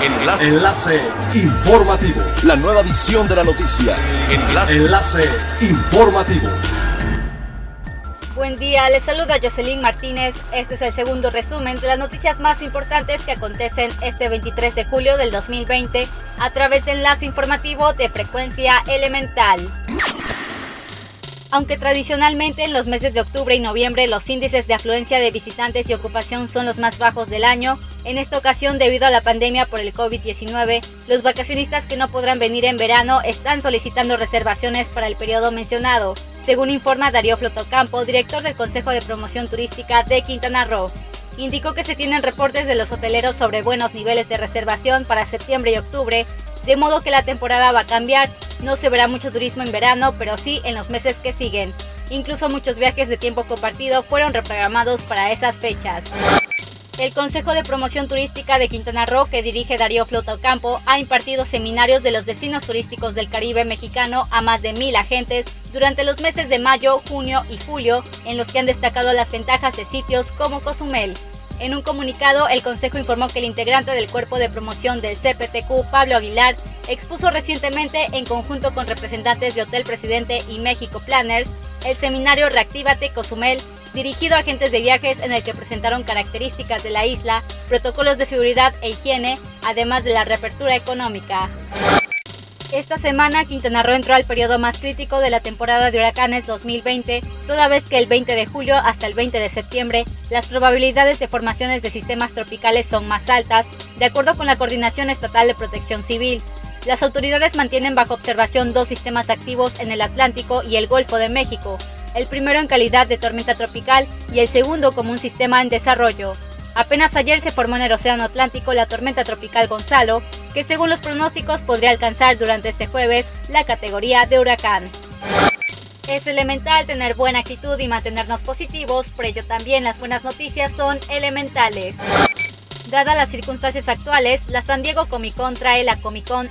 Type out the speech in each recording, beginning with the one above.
Enlace. Enlace informativo. La nueva edición de la noticia. Enlace. Enlace informativo. Buen día, les saluda Jocelyn Martínez. Este es el segundo resumen de las noticias más importantes que acontecen este 23 de julio del 2020 a través de enlace informativo de frecuencia elemental. Aunque tradicionalmente en los meses de octubre y noviembre los índices de afluencia de visitantes y ocupación son los más bajos del año, en esta ocasión debido a la pandemia por el COVID-19, los vacacionistas que no podrán venir en verano están solicitando reservaciones para el periodo mencionado, según informa Darío Flotocampo, director del Consejo de Promoción Turística de Quintana Roo. Indicó que se tienen reportes de los hoteleros sobre buenos niveles de reservación para septiembre y octubre, de modo que la temporada va a cambiar no se verá mucho turismo en verano, pero sí en los meses que siguen. Incluso muchos viajes de tiempo compartido fueron reprogramados para esas fechas. El Consejo de Promoción Turística de Quintana Roo, que dirige Darío Flota Ocampo, ha impartido seminarios de los destinos turísticos del Caribe mexicano a más de mil agentes durante los meses de mayo, junio y julio, en los que han destacado las ventajas de sitios como Cozumel. En un comunicado, el Consejo informó que el integrante del cuerpo de promoción del CPTQ, Pablo Aguilar, expuso recientemente, en conjunto con representantes de Hotel Presidente y México Planners, el seminario Reactívate Cozumel, dirigido a agentes de viajes en el que presentaron características de la isla, protocolos de seguridad e higiene, además de la reapertura económica. Esta semana Quintana Roo entró al periodo más crítico de la temporada de huracanes 2020, toda vez que el 20 de julio hasta el 20 de septiembre las probabilidades de formaciones de sistemas tropicales son más altas, de acuerdo con la Coordinación Estatal de Protección Civil. Las autoridades mantienen bajo observación dos sistemas activos en el Atlántico y el Golfo de México, el primero en calidad de tormenta tropical y el segundo como un sistema en desarrollo. Apenas ayer se formó en el Océano Atlántico la tormenta tropical Gonzalo, que según los pronósticos podría alcanzar durante este jueves la categoría de huracán. Es elemental tener buena actitud y mantenernos positivos, por ello también las buenas noticias son elementales. Dadas las circunstancias actuales, la San Diego Comic Con trae la Comic Con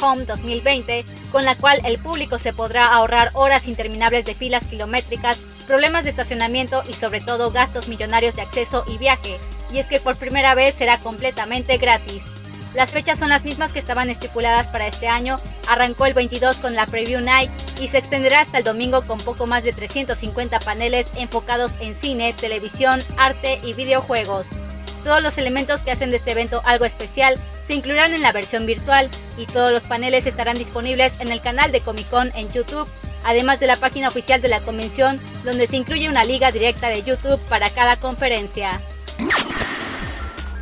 Home 2020, con la cual el público se podrá ahorrar horas interminables de filas kilométricas, problemas de estacionamiento y sobre todo gastos millonarios de acceso y viaje, y es que por primera vez será completamente gratis. Las fechas son las mismas que estaban estipuladas para este año, arrancó el 22 con la Preview Night y se extenderá hasta el domingo con poco más de 350 paneles enfocados en cine, televisión, arte y videojuegos. Todos los elementos que hacen de este evento algo especial se incluirán en la versión virtual y todos los paneles estarán disponibles en el canal de Comic Con en YouTube, además de la página oficial de la convención donde se incluye una liga directa de YouTube para cada conferencia.